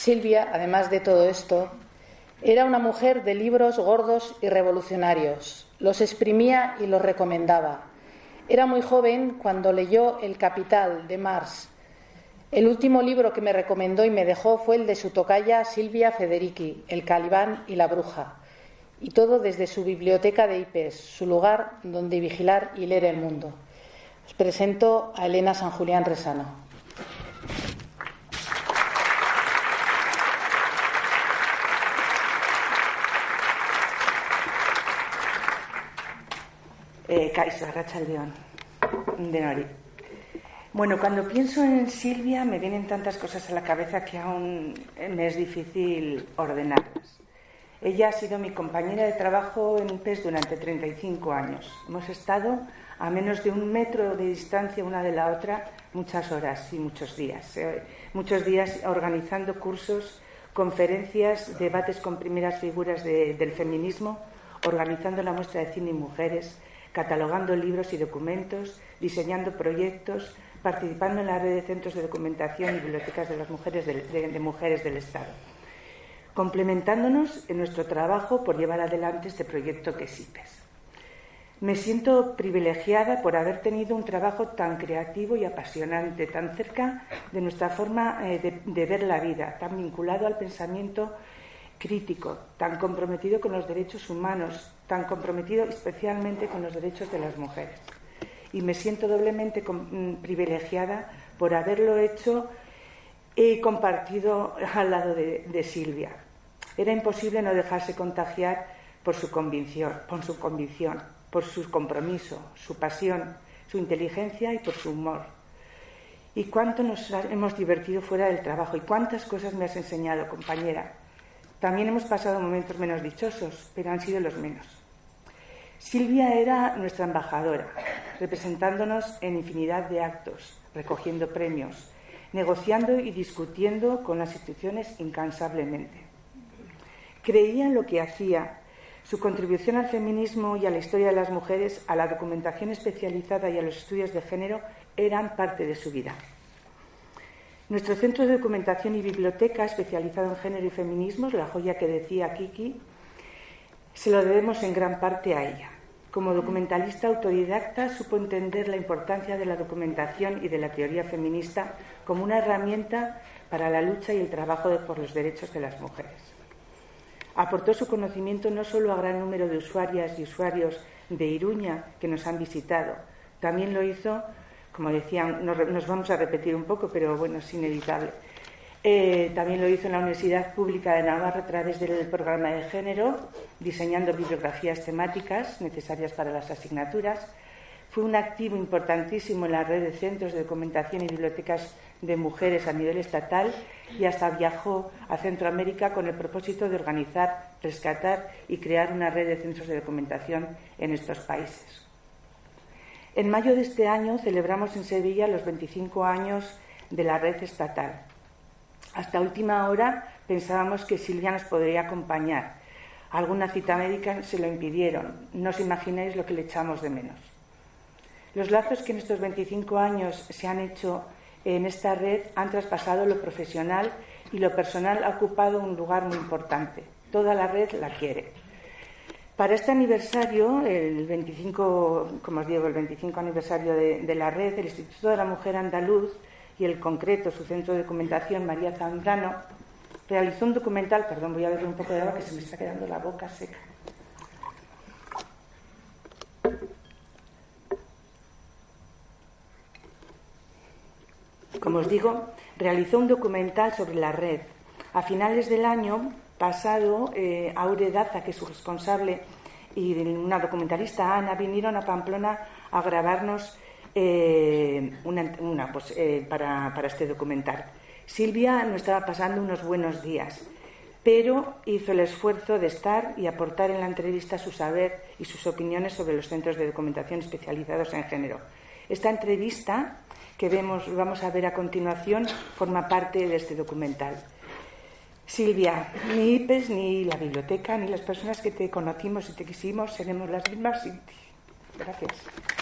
Silvia, además de todo esto, era una mujer de libros gordos y revolucionarios. Los exprimía y los recomendaba. Era muy joven cuando leyó El Capital de Marx. El último libro que me recomendó y me dejó fue el de su tocaya Silvia Federici, El Calibán y la Bruja. Y todo desde su biblioteca de IPES, su lugar donde vigilar y leer el mundo. Os presento a Elena San Julián Resano. Eh, Racha León, de Nori. Bueno, cuando pienso en Silvia me vienen tantas cosas a la cabeza que aún me es difícil ordenarlas. Ella ha sido mi compañera de trabajo en PES durante 35 años. Hemos estado a menos de un metro de distancia una de la otra muchas horas y muchos días. Eh, muchos días organizando cursos, conferencias, debates con primeras figuras del feminismo, organizando la muestra de cine y mujeres, catalogando libros y documentos, diseñando proyectos, participando en la red de centros de documentación y bibliotecas de, las mujeres de, mujeres del Estado, complementándonos en nuestro trabajo por llevar adelante este proyecto que es. Me siento privilegiada por haber tenido un trabajo tan creativo y apasionante, tan cerca de nuestra forma eh, de ver la vida, tan vinculado al pensamiento crítico, tan comprometido con los derechos humanos, tan comprometido especialmente con los derechos de las mujeres. Y me siento doblemente mm, privilegiada por haberlo hecho y compartido al lado de, Silvia. Era imposible no dejarse contagiar por su convicción, por su convicción, por su compromiso, su pasión, su inteligencia y por su humor. Y cuánto nos hemos divertido fuera del trabajo y cuántas cosas me has enseñado, compañera. También hemos pasado momentos menos dichosos, pero han sido los menos. Silvia era nuestra embajadora, representándonos en infinidad de actos, recogiendo premios, negociando y discutiendo con las instituciones incansablemente. Creía en lo que hacía. Su contribución al feminismo y a la historia de las mujeres, a la documentación especializada y a los estudios de género eran parte de su vida. Nuestro centro de documentación y biblioteca especializado en género y feminismos, la joya que decía Kiki, se lo debemos en gran parte a ella. Como documentalista autodidacta supo entender la importancia de la documentación y de la teoría feminista como una herramienta para la lucha y el trabajo por los derechos de las mujeres. Aportó su conocimiento no solo a gran número de usuarias y usuarios de Iruña que nos han visitado, también lo hizo como decían, nos, vamos a repetir un poco, pero bueno, es inevitable. Eh, también lo hizo en la Universidad Pública de Navarra a través del programa de género, diseñando bibliografías temáticas necesarias para las asignaturas. Fue un activo importantísimo en la red de centros de documentación y bibliotecas de mujeres a nivel estatal y hasta viajó a Centroamérica con el propósito de organizar, rescatar y crear una red de centros de documentación en estos países. En mayo de este año celebramos en Sevilla los 25 años de la red estatal. Hasta última hora pensábamos que Silvia nos podría acompañar. Alguna cita médica se lo impidieron. No os imagináis lo que le echamos de menos. Los lazos que en estos 25 años se han hecho en esta red han traspasado lo profesional y lo personal ha ocupado un lugar muy importante. Toda la red la quiere. Para este aniversario, el 25, como os digo, el 25 aniversario de, la red, el Instituto de la Mujer Andaluz y el concreto, su centro de documentación, María Zambrano, realizó un documental, perdón, voy a beber un poco de agua que se me está quedando la boca seca. Como os digo, realizó un documental sobre la red. A finales del año pasado, eh, Aure Daza, que es su responsable, y una documentalista, Ana, vinieron a Pamplona a grabarnos eh, una, pues, eh, para, para este documental. Silvia no estaba pasando unos buenos días, pero hizo el esfuerzo de estar y aportar en la entrevista su saber y sus opiniones sobre los centros de documentación especializados en género. Esta entrevista que vemos, vamos a ver a continuación forma parte de este documental. Silvia, ni IPES, ni la biblioteca, ni las personas que te conocimos y te quisimos seremos las mismas. Gracias.